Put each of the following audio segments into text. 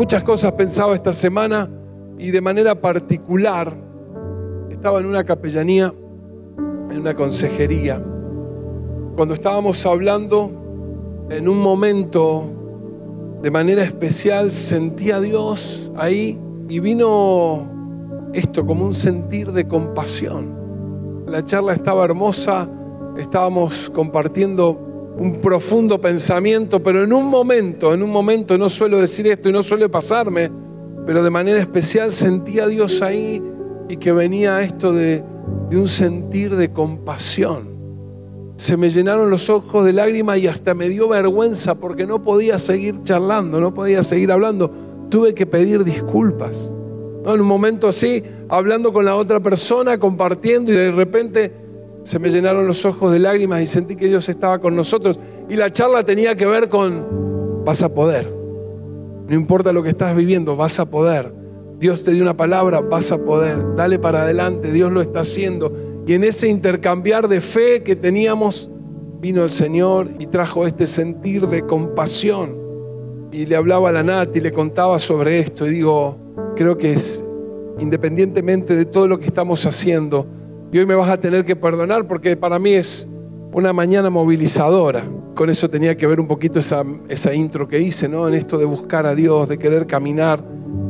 Muchas cosas pensaba esta semana y de manera particular estaba en una capellanía, en una consejería, cuando estábamos hablando en un momento de manera especial sentí a Dios ahí y vino esto como un sentir de compasión. La charla estaba hermosa, estábamos compartiendo un profundo pensamiento, pero en un momento, en un momento, no suelo decir esto y no suele pasarme, pero de manera especial sentí a Dios ahí y que venía esto de, de un sentir de compasión. Se me llenaron los ojos de lágrimas y hasta me dio vergüenza porque no podía seguir charlando, no podía seguir hablando. Tuve que pedir disculpas. En un momento así, hablando con la otra persona, compartiendo y de repente se me llenaron los ojos de lágrimas y sentí que Dios estaba con nosotros. Y la charla tenía que ver con, vas a poder. No importa lo que estás viviendo, vas a poder. Dios te dio una palabra, vas a poder. Dale para adelante, Dios lo está haciendo. Y en ese intercambiar de fe que teníamos, vino el Señor y trajo este sentir de compasión. Y le hablaba a la Nat y le contaba sobre esto. Y digo, creo que es, independientemente de todo lo que estamos haciendo, y hoy me vas a tener que perdonar porque para mí es una mañana movilizadora. Con eso tenía que ver un poquito esa, esa intro que hice, ¿no? En esto de buscar a Dios, de querer caminar,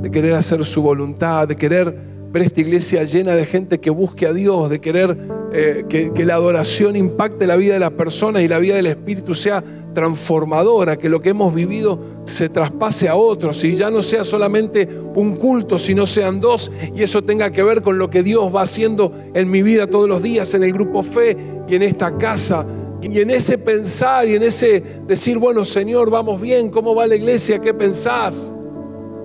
de querer hacer su voluntad, de querer ver esta iglesia llena de gente que busque a Dios, de querer eh, que, que, la adoración impacte la vida de las personas y la vida del Espíritu sea transformadora, que lo que hemos vivido se traspase a otros y ya no sea solamente un culto, sino sean dos y eso tenga que ver con lo que Dios va haciendo en mi vida todos los días, en el grupo fe y en esta casa. Y en ese pensar y en ese decir, bueno Señor, vamos bien, ¿cómo va la iglesia? ¿Qué pensás?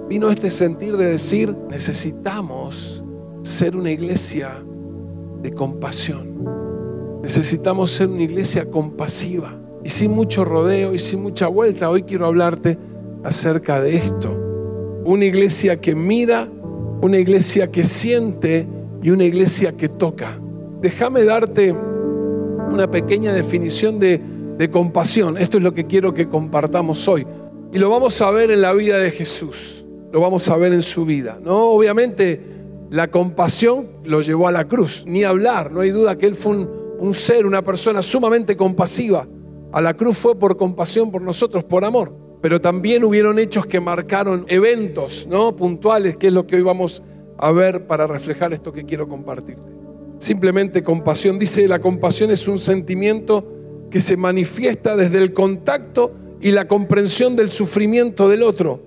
Vino este sentir de decir, necesitamos ser una iglesia de compasión. Necesitamos ser una iglesia compasiva y sin mucho rodeo y sin mucha vuelta. Hoy quiero hablarte acerca de esto. Una iglesia que mira, una iglesia que siente y una iglesia que toca. Déjame darte una pequeña definición de, de, compasión. Esto es lo que quiero que compartamos hoy. Y lo vamos a ver en la vida de Jesús. Lo vamos a ver en su vida. ¿no? Obviamente la compasión lo llevó a la cruz. Ni hablar. No hay duda que Él fue un, ser, una persona sumamente compasiva. A la cruz fue por compasión por nosotros, por amor. Pero también hubieron hechos que marcaron eventos ¿no? puntuales, que es lo que hoy vamos a ver para reflejar esto que quiero compartirte. Simplemente compasión. Dice, la compasión es un sentimiento que se manifiesta desde el contacto y la comprensión del sufrimiento del otro.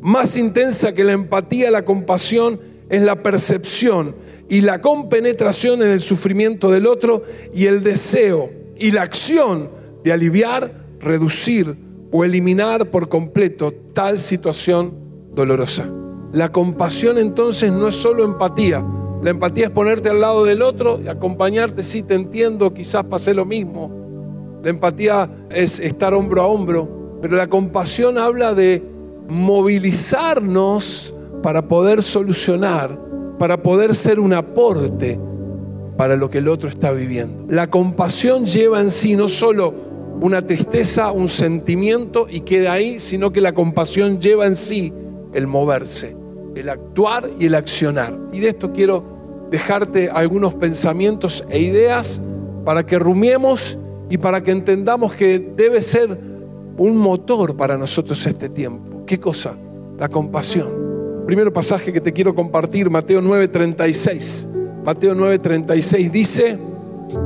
Más intensa que la empatía, la compasión es la percepción y la compenetración en el sufrimiento del otro y el deseo y la acción de aliviar, reducir o eliminar por completo tal situación dolorosa. La compasión entonces no es solo empatía. La empatía es ponerte al lado del otro y acompañarte, sí te entiendo, quizás pasé lo mismo. La empatía es estar hombro a hombro, pero la compasión habla de movilizarnos para poder solucionar, para poder ser un aporte para lo que el otro está viviendo. La compasión lleva en sí no solo una tristeza, un sentimiento y queda ahí, sino que la compasión lleva en sí el moverse, el actuar y el accionar. Y de esto quiero dejarte algunos pensamientos e ideas para que rumiemos y para que entendamos que debe ser un motor para nosotros este tiempo. ¿Qué cosa? La compasión. Primero pasaje que te quiero compartir, Mateo 9:36. Mateo 9:36 dice,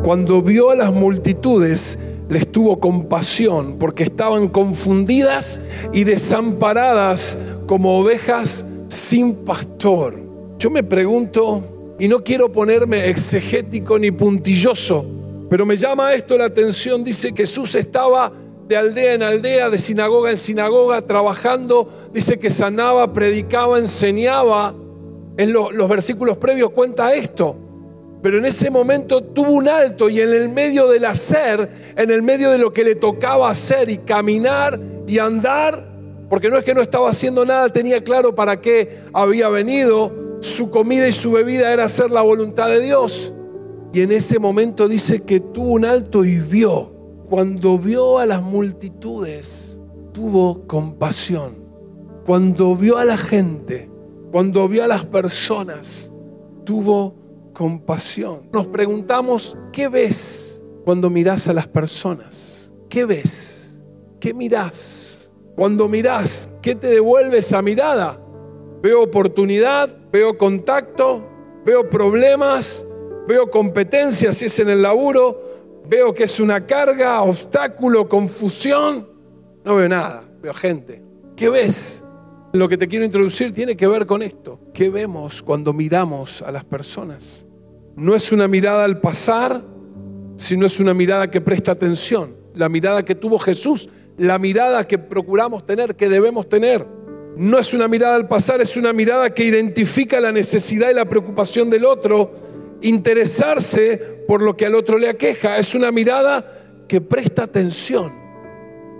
cuando vio a las multitudes, les tuvo compasión porque estaban confundidas y desamparadas como ovejas sin pastor. Yo me pregunto, y no quiero ponerme exegético ni puntilloso, pero me llama esto la atención, dice que Jesús estaba de aldea en aldea, de sinagoga en sinagoga, trabajando, dice que sanaba, predicaba, enseñaba. En los versículos previos cuenta esto. Pero en ese momento tuvo un alto y en el medio del hacer, en el medio de lo que le tocaba hacer y caminar y andar, porque no es que no estaba haciendo nada, tenía claro para qué había venido, su comida y su bebida era hacer la voluntad de Dios. Y en ese momento dice que tuvo un alto y vio. Cuando vio a las multitudes, tuvo compasión cuando vio a la gente, cuando vio a las personas, tuvo compasión. Nos preguntamos, ¿qué ves cuando miras a las personas? ¿Qué ves? ¿Qué mirás? Cuando mirás, ¿qué te devuelve esa mirada? Veo oportunidad, veo contacto, veo problemas, veo competencia si es en el laburo, veo que es una carga, obstáculo, confusión. No veo nada, veo gente. ¿Qué ves? Lo que te quiero introducir tiene que ver con esto. ¿Qué vemos cuando miramos a las personas? No es una mirada al pasar, sino es una mirada que presta atención. La mirada que tuvo Jesús, la mirada que procuramos tener, que debemos tener. No es una mirada al pasar, es una mirada que identifica la necesidad y la preocupación del otro, interesarse por lo que al otro le aqueja. Es una mirada que presta atención.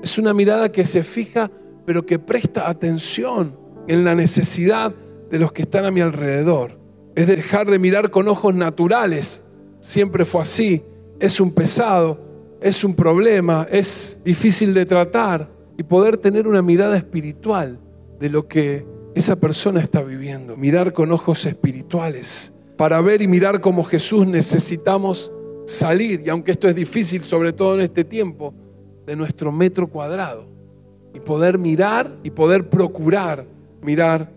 Es una mirada que se fija pero que presta atención en la necesidad de los que están a mi alrededor. Es dejar de mirar con ojos naturales. Siempre fue así. Es un pesado, es un problema, es difícil de tratar y poder tener una mirada espiritual de lo que esa persona está viviendo. Mirar con ojos espirituales. Para ver y mirar como Jesús necesitamos salir, y aunque esto es difícil, sobre todo en este tiempo, de nuestro metro cuadrado y poder mirar y poder procurar mirar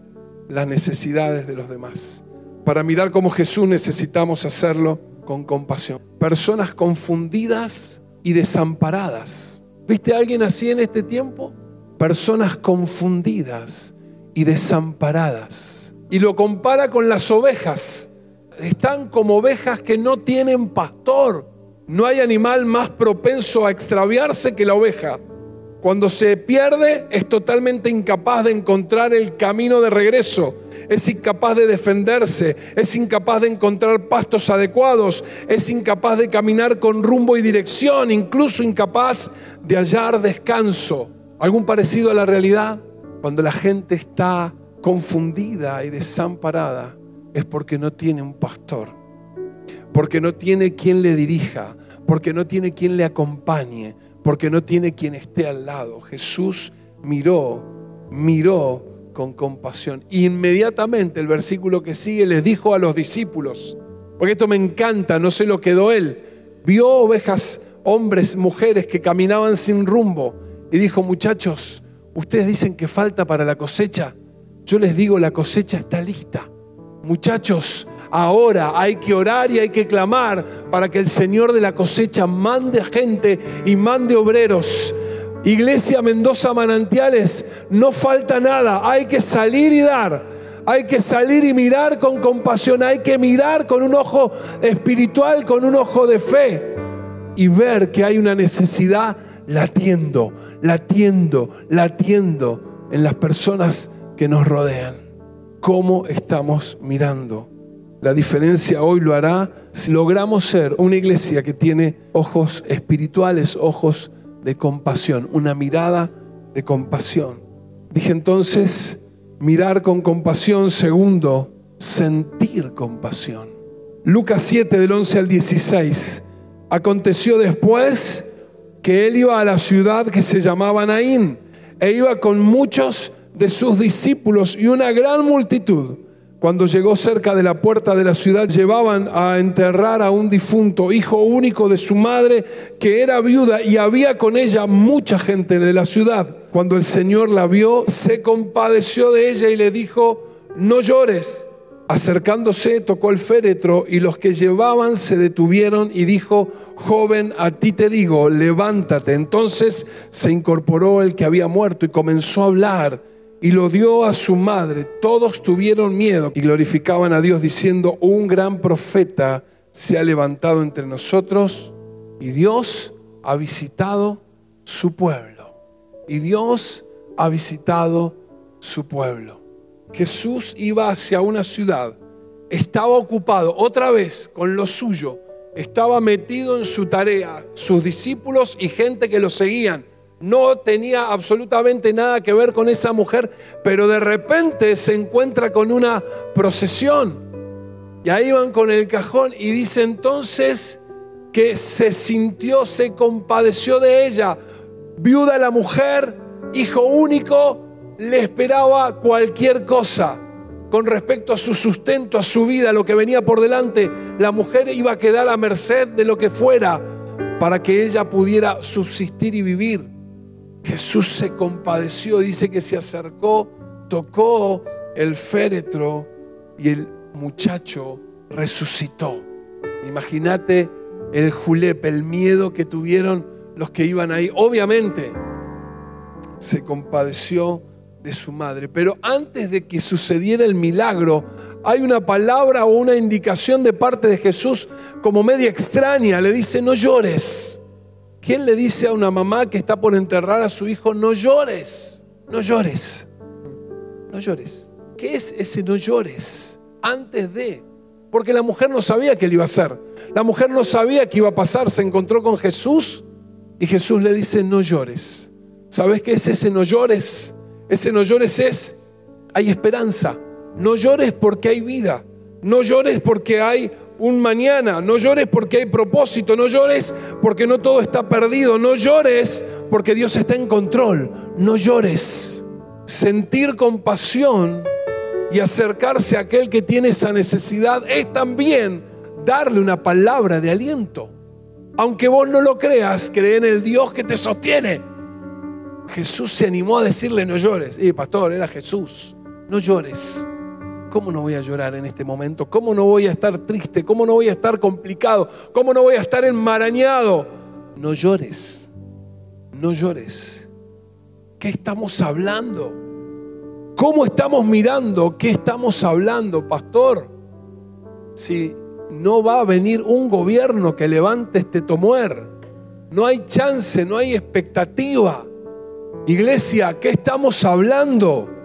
las necesidades de los demás. Para mirar como Jesús necesitamos hacerlo con compasión. Personas confundidas y desamparadas. ¿Viste a alguien así en este tiempo? Personas confundidas y desamparadas. Y lo compara con las ovejas. Están como ovejas que no tienen pastor. No hay animal más propenso a extraviarse que la oveja. Cuando se pierde es totalmente incapaz de encontrar el camino de regreso, es incapaz de defenderse, es incapaz de encontrar pastos adecuados, es incapaz de caminar con rumbo y dirección, incluso incapaz de hallar descanso. ¿Algún parecido a la realidad? Cuando la gente está confundida y desamparada es porque no tiene un pastor, porque no tiene quien le dirija, porque no tiene quien le acompañe, porque no tiene quien esté al lado. Jesús miró, miró con compasión. Inmediatamente el versículo que sigue les dijo a los discípulos, porque esto me encanta, no se lo quedó él, vio ovejas, hombres, mujeres que caminaban sin rumbo y dijo, muchachos, ustedes dicen que falta para la cosecha, yo les digo, la cosecha está lista. Muchachos, Ahora hay que orar y hay que clamar para que el Señor de la cosecha mande gente y mande obreros. Iglesia Mendoza Manantiales, no falta nada, hay que salir y dar. Hay que salir y mirar con compasión, hay que mirar con un ojo espiritual, con un ojo de fe y ver que hay una necesidad latiendo, latiendo, latiendo en las personas que nos rodean. ¿Cómo estamos mirando? La diferencia hoy lo hará si logramos ser una iglesia que tiene ojos espirituales, ojos de compasión, una mirada de compasión. Dije entonces, mirar con compasión. Segundo, sentir compasión. Lucas 7 del 11 al 16. Aconteció después que él iba a la ciudad que se llamaba Naín e iba con muchos de sus discípulos y una gran multitud. Cuando llegó cerca de la puerta de la ciudad, llevaban a enterrar a un difunto, hijo único de su madre, que era viuda, y había con ella mucha gente de la ciudad. Cuando el Señor la vio, se compadeció de ella y le dijo, no llores. Acercándose, tocó el féretro y los que llevaban se detuvieron y dijo, joven, a ti te digo, levántate. Entonces se incorporó el que había muerto y comenzó a hablar y lo dio a su madre. Todos tuvieron miedo y glorificaban a Dios diciendo, un gran profeta se ha levantado entre nosotros y Dios ha visitado su pueblo. Y Dios ha visitado su pueblo. Jesús iba hacia una ciudad, estaba ocupado otra vez con lo suyo, estaba metido en su tarea, sus discípulos y gente que lo seguían no tenía absolutamente nada que ver con esa mujer, pero de repente se encuentra con una procesión. Y ahí van con el cajón y dice entonces que se sintió, se compadeció de ella. Viuda la mujer, hijo único, le esperaba cualquier cosa con respecto a su sustento, a su vida, a lo que venía por delante. La mujer iba a quedar a merced de lo que fuera para que ella pudiera subsistir y vivir. Jesús se compadeció, dice que se acercó, tocó el féretro y el muchacho resucitó. Imagínate el julepe, el miedo que tuvieron los que iban ahí. Obviamente se compadeció de su madre, pero antes de que sucediera el milagro, hay una palabra o una indicación de parte de Jesús como media extraña. Le dice, no llores. ¿Quién le dice a una mamá que está por enterrar a su hijo, no llores? No llores. No llores. ¿Qué es ese no llores? Antes de. Porque la mujer no sabía qué le iba a hacer. La mujer no sabía qué iba a pasar. Se encontró con Jesús y Jesús le dice, no llores. ¿Sabes qué es ese no llores? Ese no llores es, hay esperanza. No llores porque hay vida. No llores porque hay un mañana. No llores porque hay propósito. No llores porque no todo está perdido. No llores porque Dios está en control. No llores. Sentir compasión y acercarse a aquel que tiene esa necesidad es también darle una palabra de aliento. Aunque vos no lo creas, cree en el Dios que te sostiene. Jesús se animó a decirle, no llores. Y pastor, era Jesús, no llores. ¿Cómo no voy a llorar en este momento? ¿Cómo no voy a estar triste? ¿Cómo no voy a estar complicado? ¿Cómo no voy a estar enmarañado? No llores, no llores. ¿Qué estamos hablando? ¿Cómo estamos mirando? ¿Qué estamos hablando, pastor? Si no va a venir un gobierno que levante este tomuer, no hay chance, no hay expectativa. Iglesia, ¿qué estamos hablando?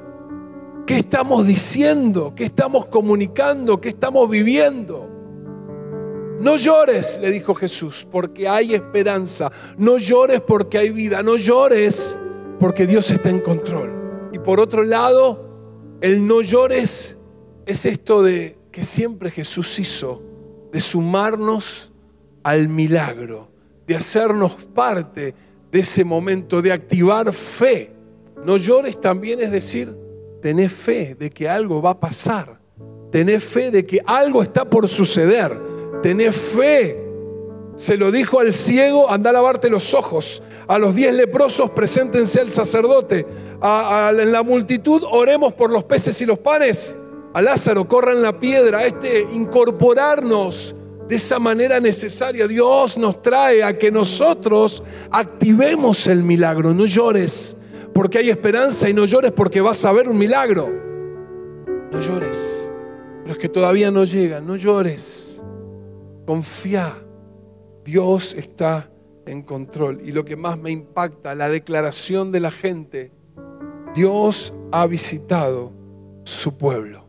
¿Qué estamos diciendo? ¿Qué estamos comunicando? ¿Qué estamos viviendo? No llores, le dijo Jesús, porque hay esperanza. No llores porque hay vida. No llores porque Dios está en control. Y por otro lado, el no llores es esto de que siempre Jesús hizo, de sumarnos al milagro, de hacernos parte de ese momento, de activar fe. No llores también es decir, tenés fe de que algo va a pasar. Tenés fe de que algo está por suceder. Tenés fe. Se lo dijo al ciego, anda a lavarte los ojos. A los diez leprosos, preséntense al sacerdote. en la multitud, oremos por los peces y los panes. A Lázaro, corran la piedra. Este, incorporarnos de esa manera necesaria. Dios nos trae a que nosotros activemos el milagro. No llores porque hay esperanza y no llores porque vas a ver un milagro. No llores. Los que todavía no llegan, no llores. Confía. Dios está en control. Y lo que más me impacta, la declaración de la gente. Dios ha visitado su pueblo.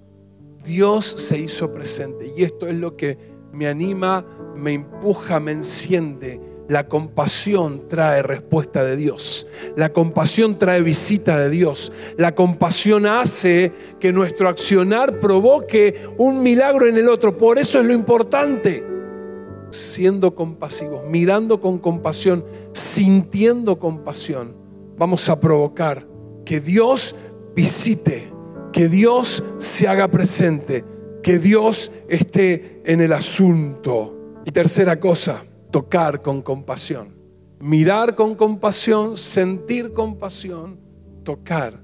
Dios se hizo presente. Y esto es lo que me anima, me empuja, me enciende. La compasión trae respuesta de Dios. La compasión trae visita de Dios. La compasión hace que nuestro accionar provoque un milagro en el otro. Por eso es lo importante. Siendo compasivos, mirando con compasión, sintiendo compasión, vamos a provocar que Dios visite, que Dios se haga presente que Dios esté en el asunto. Y tercera cosa, tocar con compasión. Mirar con compasión, sentir compasión, tocar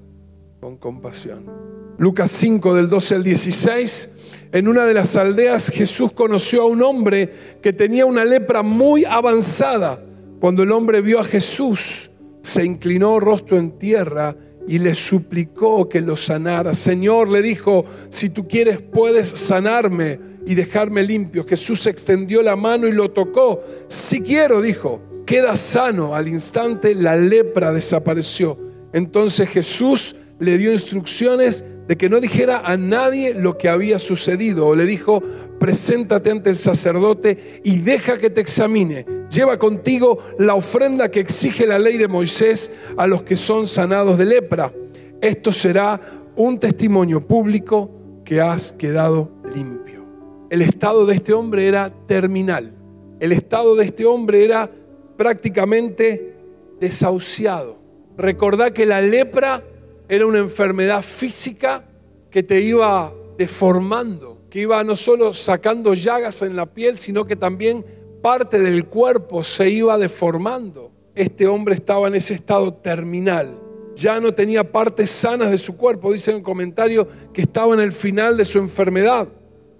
con compasión. Lucas 5 del 12 al 16, en una de las aldeas Jesús conoció a un hombre que tenía una lepra muy avanzada. Cuando el hombre vio a Jesús, se inclinó rostro en tierra y le suplicó que lo sanara. Señor, le dijo, si tú quieres puedes sanarme y dejarme limpio. Jesús extendió la mano y lo tocó. Si quiero, dijo, queda sano. Al instante la lepra desapareció. Entonces Jesús le dio instrucciones de que no dijera a nadie lo que había sucedido. O le dijo, preséntate ante el sacerdote y deja que te examine. Lleva contigo la ofrenda que exige la ley de Moisés a los que son sanados de lepra. Esto será un testimonio público que has quedado limpio. El estado de este hombre era terminal. El estado de este hombre era prácticamente desahuciado. Recordá que la lepra era una enfermedad física que te iba deformando, que iba no solo sacando llagas en la piel, sino que también parte del cuerpo se iba deformando. Este hombre estaba en ese estado terminal. Ya no tenía partes sanas de su cuerpo. Dice en el comentario que estaba en el final de su enfermedad.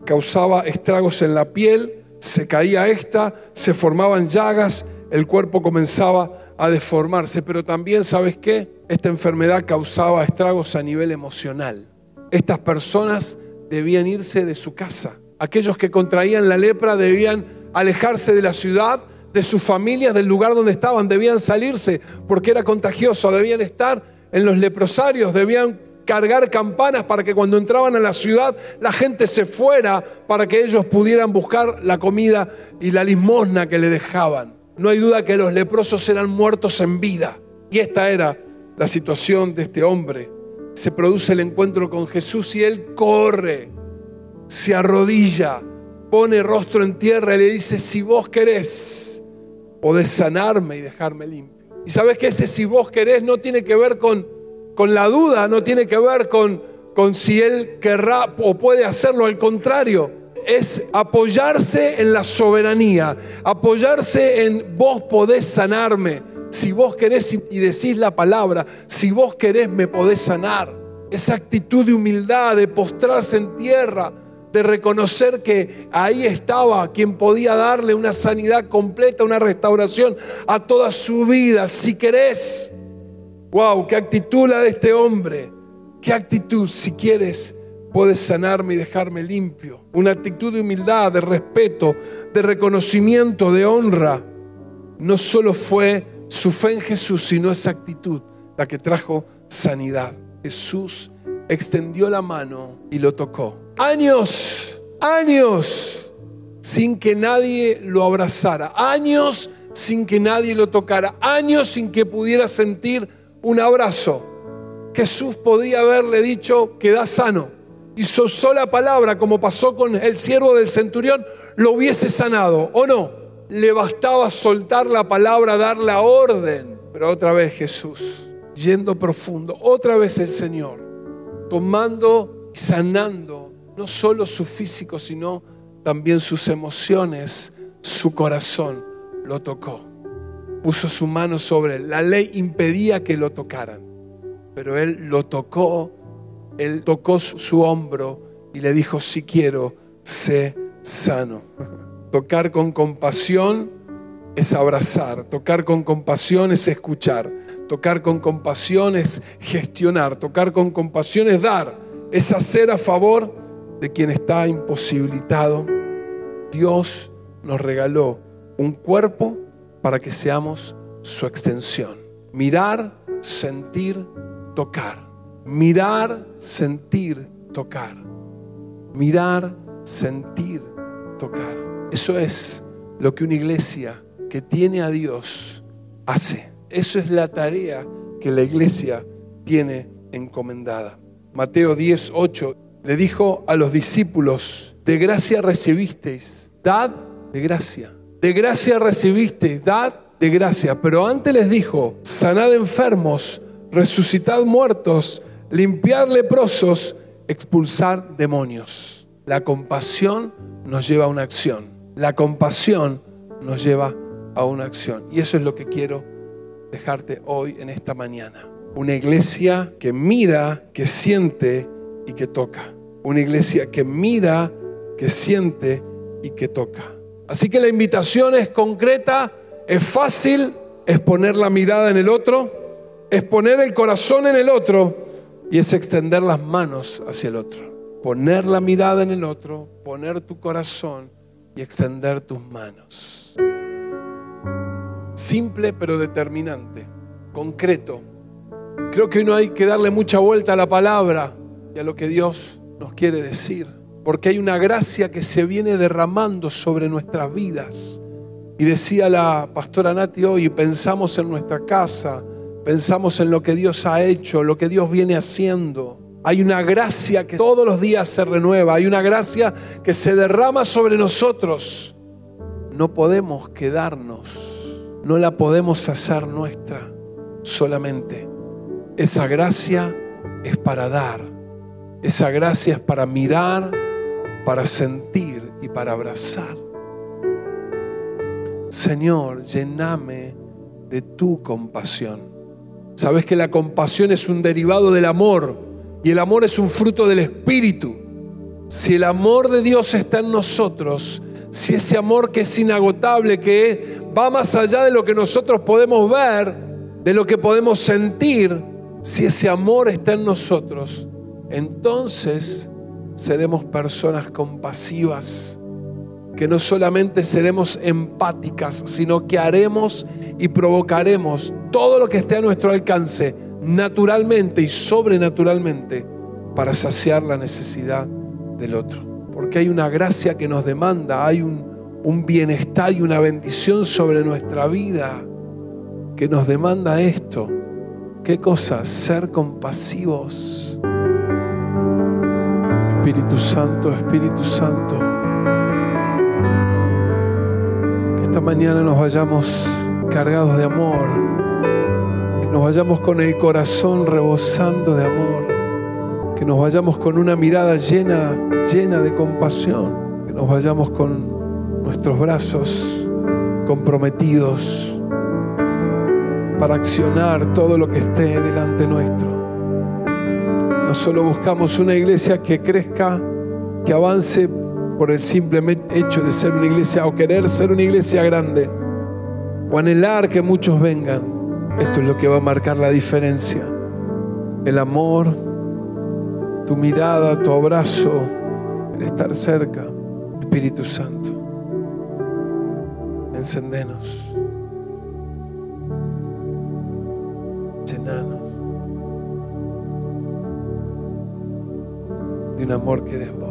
Causaba estragos en la piel, se caía esta, se formaban llagas, el cuerpo comenzaba a deformarse. Pero también, ¿sabes qué? Esta enfermedad causaba estragos a nivel emocional. Estas personas debían irse de su casa. Aquellos que contraían la lepra debían alejarse de la ciudad, de sus familias, del lugar donde estaban. Debían salirse porque era contagioso. Debían estar en los leprosarios. Debían cargar campanas para que cuando entraban a la ciudad la gente se fuera para que ellos pudieran buscar la comida y la limosna que le dejaban. No hay duda que los leprosos eran muertos en vida. Y esta era la situación de este hombre. Se produce el encuentro con Jesús y él corre, se arrodilla, pone rostro en tierra y le dice, si vos querés, podés sanarme y dejarme limpio. Y sabes que ese si vos querés no tiene que ver con, con la duda, no tiene que ver con, con si él querrá o puede hacerlo, al contrario, es apoyarse en la soberanía, apoyarse en vos podés sanarme si vos querés y decís la palabra, si vos querés me podés sanar. Esa actitud de humildad, de postrarse en tierra, de reconocer que ahí estaba quien podía darle una sanidad completa, una restauración a toda su vida. Si querés, wow, qué actitud la de este hombre. Qué actitud, si quieres, puedes sanarme y dejarme limpio. Una actitud de humildad, de respeto, de reconocimiento, de honra. No solo fue su fe en Jesús, sino esa actitud la que trajo sanidad. Jesús extendió la mano y lo tocó. Años, años sin que nadie lo abrazara, años sin que nadie lo tocara, años sin que pudiera sentir un abrazo. Jesús podría haberle dicho, queda sano. Y su sola palabra, como pasó con el siervo del centurión, lo hubiese sanado, ¿o no? le bastaba soltar la palabra, dar la orden. Pero otra vez Jesús, yendo profundo, otra vez el Señor, tomando y sanando no solo su físico, sino también sus emociones, su corazón, lo tocó. Puso su mano sobre él. La ley impedía que lo tocaran, pero él lo tocó, él tocó su, hombro y le dijo, si quiero, sé sano. Tocar con compasión es abrazar, tocar con compasión es escuchar, tocar con compasión es gestionar, tocar con compasión es dar, es hacer a favor de quien está imposibilitado. Dios nos regaló un cuerpo para que seamos su extensión. Mirar, sentir, tocar. Mirar, sentir, tocar. Mirar, sentir, tocar. Eso es lo que una iglesia que tiene a Dios hace. Eso es la tarea que la iglesia tiene encomendada. Mateo 10, 8 le dijo a los discípulos, de gracia recibisteis, dad de gracia. De gracia recibisteis, dad de gracia. Pero antes les dijo, sanad enfermos, resucitad muertos, limpiar leprosos, expulsar demonios. La compasión nos lleva a una acción. La compasión nos lleva a una acción. Y eso es lo que quiero dejarte hoy en esta mañana. Una iglesia que mira, que siente y que toca. Una iglesia que mira, que siente y que toca. Así que la invitación es concreta, es fácil, es poner la mirada en el otro, es poner el corazón en el otro y es extender las manos hacia el otro. Poner la mirada en el otro, poner tu corazón y extender tus manos. Simple pero determinante, concreto. Creo que no hay que darle mucha vuelta a la palabra y a lo que Dios nos quiere decir, porque hay una gracia que se viene derramando sobre nuestras vidas. Y decía la pastora Nati hoy, pensamos en nuestra casa, pensamos en lo que Dios ha hecho, lo que Dios viene haciendo. Hay una gracia que todos los días se renueva, hay una gracia que se derrama sobre nosotros. No podemos quedarnos, no la podemos hacer nuestra solamente. Esa gracia es para dar. Esa gracia es para mirar, para sentir y para abrazar. Señor, llename de tu compasión. Sabes que la compasión es un derivado del amor y el amor es un fruto del Espíritu. Si el amor de Dios está en nosotros, si ese amor que es inagotable, que va más allá de lo que nosotros podemos ver, de lo que podemos sentir, si ese amor está en nosotros, entonces seremos personas compasivas, que no solamente seremos empáticas, sino que haremos y provocaremos todo lo que esté a nuestro alcance naturalmente y sobrenaturalmente para saciar la necesidad del otro. Porque hay una gracia que nos demanda, hay un, bienestar y una bendición sobre nuestra vida que nos demanda esto ¿Qué cosa? Ser compasivos. Espíritu Santo, Espíritu Santo. Esta mañana nos vayamos cargados de amor. Que nos vayamos con el corazón rebosando de amor. Que nos vayamos con una mirada llena, llena de compasión. Que nos vayamos con nuestros brazos comprometidos para accionar todo lo que esté delante nuestro. No solo buscamos una iglesia que crezca, que avance por el simple hecho de ser una iglesia o querer ser una iglesia grande o anhelar que muchos vengan. Esto es lo que va a marcar la diferencia. El amor, tu mirada, tu abrazo, el estar cerca. Espíritu Santo, encendenos. llenanos de un amor que desborda.